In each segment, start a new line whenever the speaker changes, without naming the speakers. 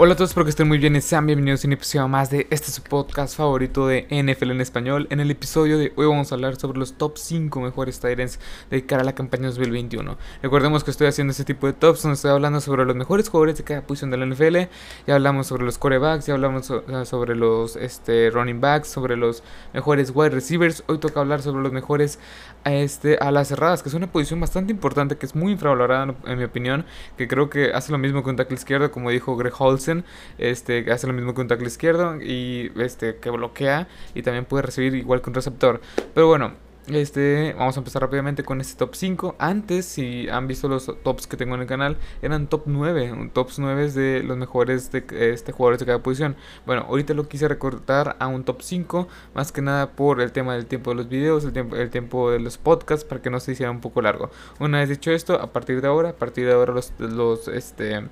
Hola a todos, espero que estén muy bien sean bienvenidos a un episodio más de este su podcast favorito de NFL en español. En el episodio de hoy vamos a hablar sobre los top 5 mejores Tyrants de cara a la campaña 2021. Recordemos que estoy haciendo este tipo de tops donde estoy hablando sobre los mejores jugadores de cada posición de la NFL. Ya hablamos sobre los corebacks, ya hablamos sobre los este, running backs, sobre los mejores wide receivers. Hoy toca hablar sobre los mejores este, a las cerradas, que es una posición bastante importante, que es muy infravalorada en mi opinión, que creo que hace lo mismo que un tackle izquierdo, como dijo Greg Holtz este, hace lo mismo que un tackle izquierdo y este, que bloquea y también puede recibir igual que un receptor. Pero bueno, este, vamos a empezar rápidamente con este top 5. Antes, si han visto los tops que tengo en el canal, eran top 9, tops 9 de los mejores de, este, jugadores de cada posición. Bueno, ahorita lo quise recortar a un top 5, más que nada por el tema del tiempo de los videos, el tiempo, el tiempo de los podcasts, para que no se hiciera un poco largo. Una vez dicho esto, a partir de ahora, a partir de ahora los, los este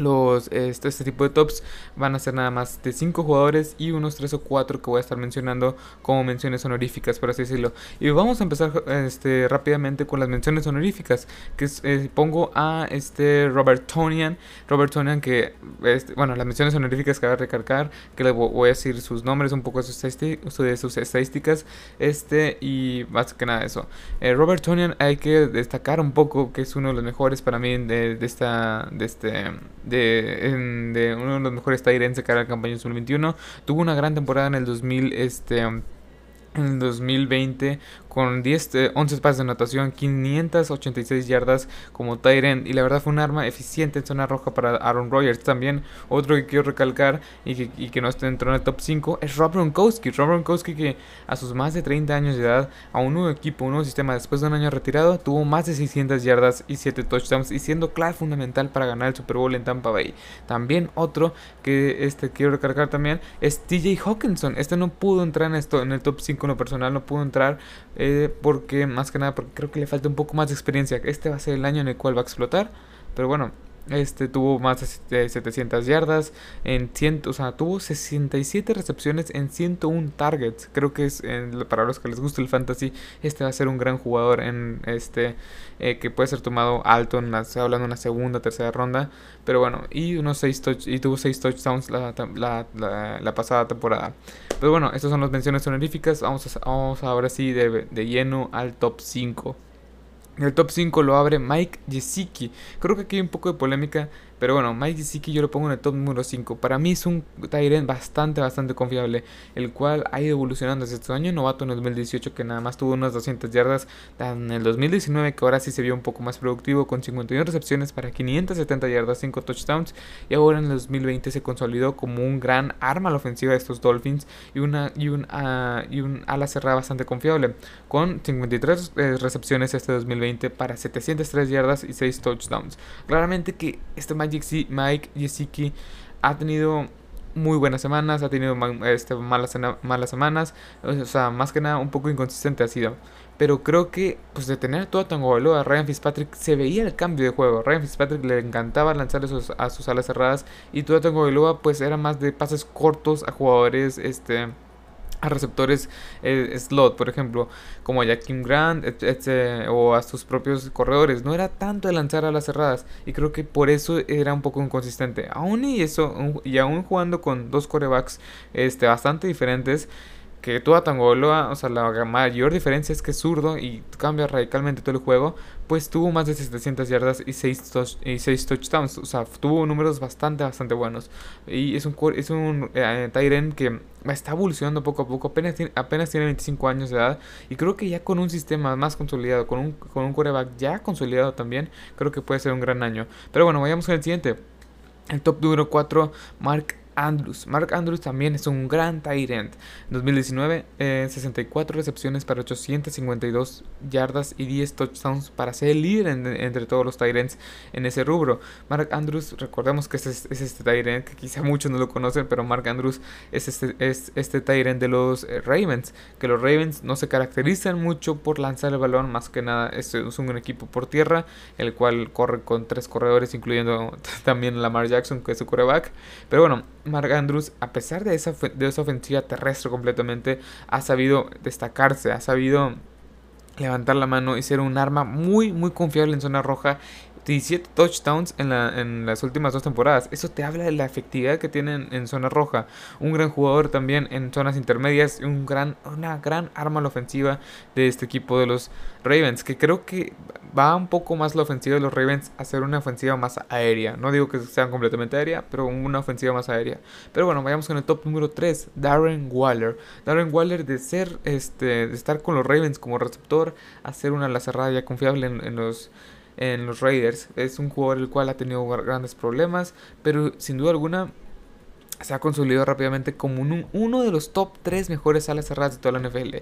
los, este, este, tipo de tops van a ser nada más de 5 jugadores y unos 3 o 4 que voy a estar mencionando como menciones honoríficas, por así decirlo. Y vamos a empezar este, rápidamente con las menciones honoríficas. Que eh, pongo a este Robert Tonian. Robert Tonian, que, este, bueno, las menciones honoríficas que voy a recargar, que le voy a decir sus nombres, un poco sus estadísticas, este, y más que nada eso. Eh, Robert Tonian hay que destacar un poco que es uno de los mejores para mí de, de esta, de este de, de uno de los mejores Tyrants de cara a la campaña 2021. Tuvo una gran temporada en el 2000, este, en el 2020 con 10, 11 eh, pases de anotación, 586 yardas como Tyrant y la verdad fue un arma eficiente en zona roja para Aaron Rodgers. También otro que quiero recalcar y que, no está dentro del top 5 es Rob Gronkowski. Rob Gronkowski que a sus más de 30 años de edad, a un nuevo equipo, un nuevo sistema, después de un año retirado, tuvo más de 600 yardas y 7 touchdowns y siendo clave fundamental para ganar el Super Bowl en Tampa Bay. También otro que este quiero recalcar también es TJ Hawkinson. Este no pudo entrar en esto en el top 5 en lo personal, no pudo entrar eh, porque más que nada porque creo que le falta un poco más de experiencia. Este va a ser el año en el cual va a explotar. Pero bueno, este tuvo más de 700 yardas en 100, o sea, tuvo 67 recepciones en 101 targets. Creo que es para los que les gusta el fantasy, este va a ser un gran jugador en este eh, que puede ser tomado alto en la, hablando una segunda, tercera ronda, pero bueno, y unos 6 y tuvo 6 touchdowns la, la, la, pasada temporada. Pero bueno, estas son las menciones honoríficas. Vamos, a, vamos ahora sí de, de lleno al top 5. El top 5 lo abre Mike Gesicki. Creo que aquí hay un poco de polémica pero bueno, Mike Gesicki yo lo pongo en el top número 5. Para mí es un Tyrant bastante, bastante confiable. El cual ha ido evolucionando desde este año novato en el 2018 que nada más tuvo unas 200 yardas. En el 2019 que ahora sí se vio un poco más productivo con 51 recepciones para 570 yardas, 5 touchdowns. Y ahora en el 2020 se consolidó como un gran arma a la ofensiva de estos Dolphins. Y, una, y, un, uh, y un ala cerrada bastante confiable. Con 53 eh, recepciones este 2020 para 703 yardas y 6 touchdowns. Claramente que este Mike Mike Yesiki ha tenido muy buenas semanas, ha tenido este, malas, malas semanas, o sea, más que nada un poco inconsistente ha sido. Pero creo que, pues de tener todo Tango a Ryan Fitzpatrick se veía el cambio de juego. Ryan Fitzpatrick le encantaba lanzar esos, a sus alas cerradas y todo Tango pues era más de pases cortos a jugadores, este a receptores eh, slot, por ejemplo, como a Jaquim Grant o a sus propios corredores. No era tanto de lanzar a las cerradas y creo que por eso era un poco inconsistente. Aún y eso, y aún jugando con dos corebacks este, bastante diferentes, que Tua Tangoloa, o sea, la mayor diferencia es que es zurdo y cambia radicalmente todo el juego, pues tuvo más de 700 yardas y 6, y 6 touchdowns, o sea, tuvo números bastante, bastante buenos. Y es un, es un eh, que está evolucionando poco a poco, apenas tiene, apenas tiene 25 años de edad y creo que ya con un sistema más consolidado, con un, con un quarterback ya consolidado también, creo que puede ser un gran año. Pero bueno, vayamos con el siguiente. El top número 4, Mark Andrews. Mark Andrews también es un gran tight end. En 2019, 64 recepciones para 852 yardas y 10 touchdowns para ser el líder entre todos los tight ends en ese rubro. Mark Andrews, recordemos que es, es este tight end, que quizá muchos no lo conocen, pero Mark Andrews es este, es este tight end de los eh, Ravens. Que los Ravens no se caracterizan mucho por lanzar el balón, más que nada es, es un equipo por tierra, el cual corre con tres corredores, incluyendo también Lamar Jackson, que es su quarterback. Pero bueno, Mark Andrews, a pesar de esa, de esa ofensiva terrestre completamente, ha sabido destacarse, ha sabido levantar la mano y ser un arma muy, muy confiable en zona roja 17 touchdowns en, la, en las últimas dos temporadas. Eso te habla de la efectividad que tienen en zona roja. Un gran jugador también en zonas intermedias. Un gran, una gran arma a la ofensiva de este equipo de los Ravens. Que creo que va un poco más la ofensiva de los Ravens a ser una ofensiva más aérea. No digo que sean completamente aérea, pero una ofensiva más aérea. Pero bueno, vayamos con el top número 3. Darren Waller. Darren Waller de ser, este, de estar con los Ravens como receptor, a ser una la cerrada ya confiable en los en los Raiders. Es un jugador el cual ha tenido grandes problemas, pero sin duda alguna se ha consolidado rápidamente como uno de los top 3 mejores alas cerradas de toda la NFL.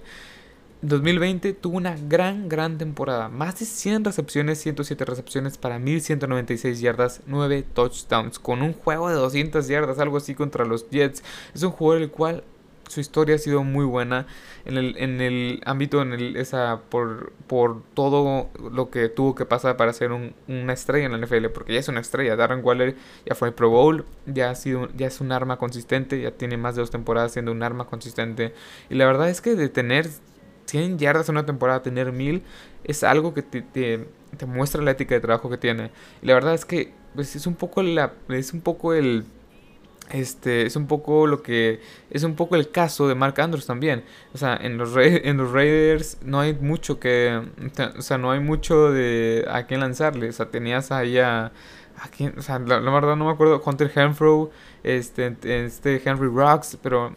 2020 tuvo una gran, gran temporada. Más de 100 recepciones, 107 recepciones para 1196 yardas, 9 touchdowns. Con un juego de 200 yardas, algo así contra los Jets. Es un jugador el cual su historia ha sido muy buena en el, en el ámbito, en el, esa, por, por todo lo que tuvo que pasar para ser un, una estrella en la NFL, porque ya es una estrella. Darren Waller ya fue Pro Bowl, ya, ha sido, ya es un arma consistente, ya tiene más de dos temporadas siendo un arma consistente. Y la verdad es que de tener 100 yardas en una temporada, tener 1000, es algo que te, te, te, muestra la ética de trabajo que tiene. Y la verdad es que pues, es un poco la, es un poco el este es un poco lo que es un poco el caso de Mark Andrews también. O sea en los en los Raiders no hay mucho que o sea no hay mucho de a quién lanzarle. O sea tenías ahí a, quién, o sea la, verdad no me acuerdo Hunter Henfro este este Henry Rocks pero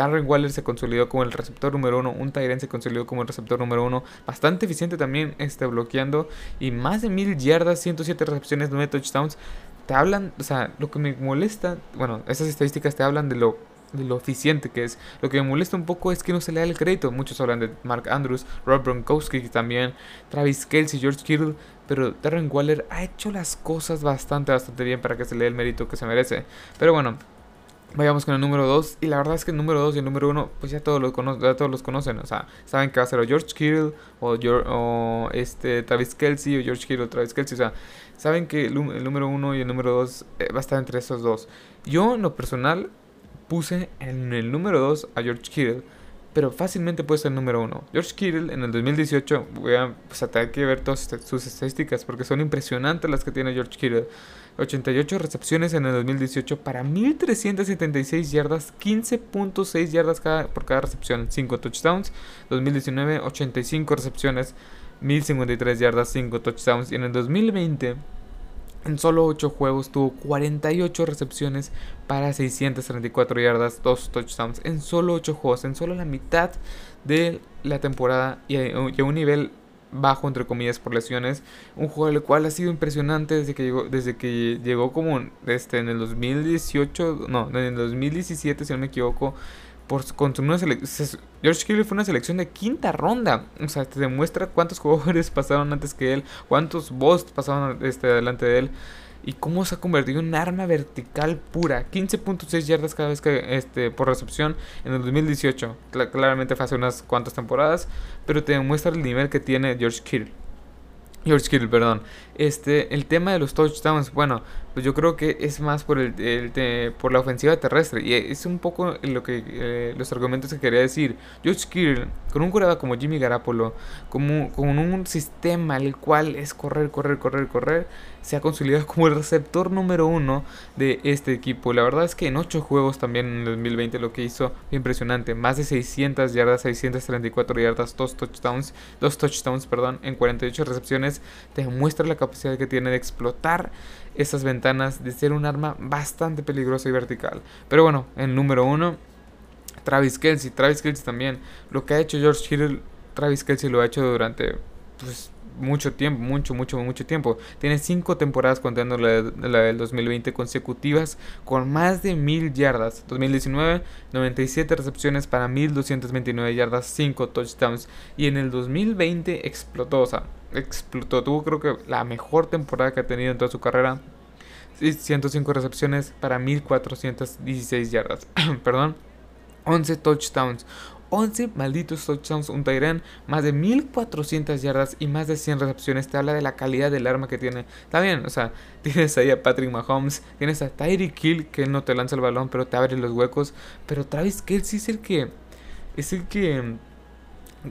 Darren Waller se consolidó como el receptor número uno, un Tyrant se consolidó como el receptor número uno, bastante eficiente también este, bloqueando y más de mil yardas, 107 recepciones, 9 touchdowns te hablan, o sea, lo que me molesta, bueno, esas estadísticas te hablan de lo, de lo eficiente que es. Lo que me molesta un poco es que no se le da el crédito. Muchos hablan de Mark Andrews, Rob Gronkowski también, Travis Kelsey, George Kittle, pero Darren Waller ha hecho las cosas bastante, bastante bien para que se le dé el mérito que se merece. Pero bueno, Vayamos con el número 2. Y la verdad es que el número 2 y el número 1, pues ya todos, los ya todos los conocen. O sea, saben que va a ser o George Kittle o, o este, Travis Kelsey o George Kittle o Travis Kelsey. O sea, saben que el, número 1 y el número 2 eh, va a estar entre esos dos. Yo, en lo personal, puse en el número 2 a George Kittle. Pero fácilmente puede ser número 1. George Kittle en el 2018, voy a, pues, tener que ver todas sus estadísticas porque son impresionantes las que tiene George Kittle. 88 recepciones en el 2018 para 1376 yardas, 15.6 yardas por cada recepción, 5 touchdowns. 2019 85 recepciones, 1053 yardas, 5 touchdowns y en el 2020 en solo 8 juegos tuvo 48 recepciones para 634 yardas, 2 touchdowns. En solo 8 juegos, en solo la mitad de la temporada y a un nivel bajo entre comillas por lesiones, un juego el cual ha sido impresionante desde que llegó desde que llegó como este en el 2018, no, en el 2017 si no me equivoco, por con una selección George Kittle fue una selección de quinta ronda, o sea, te demuestra cuántos jugadores pasaron antes que él, cuántos boss pasaron este delante de él y cómo se ha convertido en un arma vertical pura. 15.6 yardas cada vez que este, por recepción en el 2018. claramente fue hace unas cuantas temporadas, pero te demuestra el nivel que tiene George Kittle. George Kittle, perdón. Este, el tema de los touchdowns, bueno, pues yo creo que es más por el, por la ofensiva terrestre y es un poco lo que eh, los argumentos que quería decir. George Kittle con un curado como Jimmy Garapolo, con un sistema el cual es correr, correr, correr, correr, se ha consolidado como el receptor número uno de este equipo. La verdad es que en 8 juegos también en el 2020 lo que hizo fue impresionante. Más de 600 yardas, 634 yardas, 2 touchdowns, dos touchdowns, perdón, en 48 recepciones. Te demuestra la capacidad que tiene de explotar esas ventanas, de ser un arma bastante peligrosa y vertical. Pero bueno, en número uno, Travis Kelsey. Travis Kelsey también. Lo que ha hecho George Hill, Travis Kelsey lo ha hecho durante pues, mucho tiempo, mucho, mucho, mucho tiempo. Tiene cinco temporadas contando la, del 2020 consecutivas con más de mil yardas. 2019, 97 recepciones para 1229 yardas, 5 touchdowns. Y en el 2020 explotó, o sea, explotó. Tuvo creo que la mejor temporada que ha tenido en toda su carrera. 105 recepciones para 1416 yardas. Perdón. 11 touchdowns. 11 malditos touchdowns, un Tyren, más de 1400 yardas y más de 100 recepciones. Te habla de la calidad del arma que tiene. Está bien, o sea, tienes ahí a Patrick Mahomes, tienes a Tyreek Kill que no te lanza el balón, pero te abre los huecos. Pero Travis Kelsey es el que. Es el que.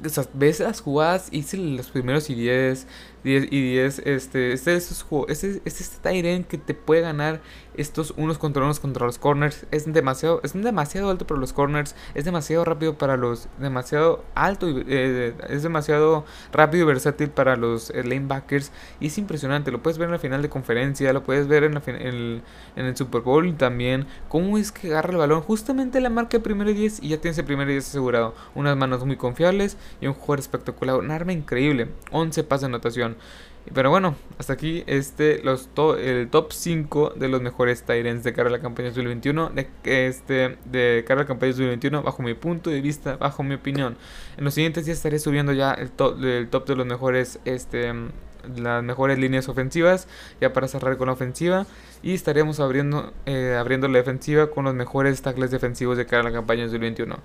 O sea, ves las jugadas, hice los primeros y 10, 10 y 10. Este, este es. Este, este, este que te puede ganar estos unos contra unos contra los corners. Es demasiado, es demasiado alto para los corners. Es demasiado rápido para los. Demasiado alto. Y, eh, es demasiado rápido y versátil para los eh, lanebackers. Y es impresionante. Lo puedes ver en la final de conferencia. Lo puedes ver en, la, en, el, Super Bowl también. Cómo es que agarra el balón. Justamente la marca de primero y 10. Y ya tienes el primero y 10 asegurado. Unas manos muy confiables. Y un jugador espectacular. Un arma increíble. 11 pases de anotación. Pero bueno, hasta aquí este los el top 5 de los mejores Tyrants de cara a la campaña 2021. De, este, de cara a la campaña 2021, bajo mi punto de vista, bajo mi opinión. En los siguientes días estaré subiendo ya el top, el top de los mejores este, las mejores líneas ofensivas, ya para cerrar con la ofensiva. Y estaremos abriendo, eh, abriendo la defensiva con los mejores tackles defensivos de cara a la campaña 2021.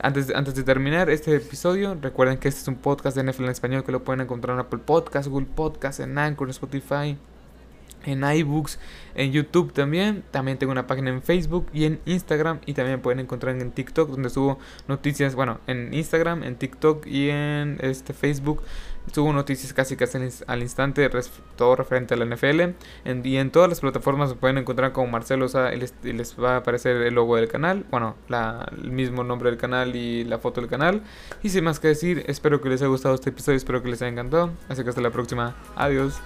Antes antes de terminar este episodio, recuerden que este es un podcast de NFL en español que lo pueden encontrar en Apple Podcasts, Google Podcasts, en Anchor, en Spotify, en iBooks, en YouTube también. También tengo una página en Facebook y en Instagram. Y también pueden encontrar en TikTok, donde subo noticias. Bueno, en Instagram, en TikTok y en este Facebook Subo noticias casi casi al instante, todo referente a la NFL. y en todas las plataformas se pueden encontrar como Marcelo y les, va a aparecer el logo del canal. Bueno, el mismo nombre del canal y la foto del canal. Y sin más que decir, espero que les haya gustado este episodio, espero que les haya encantado. Así que hasta la próxima. Adiós.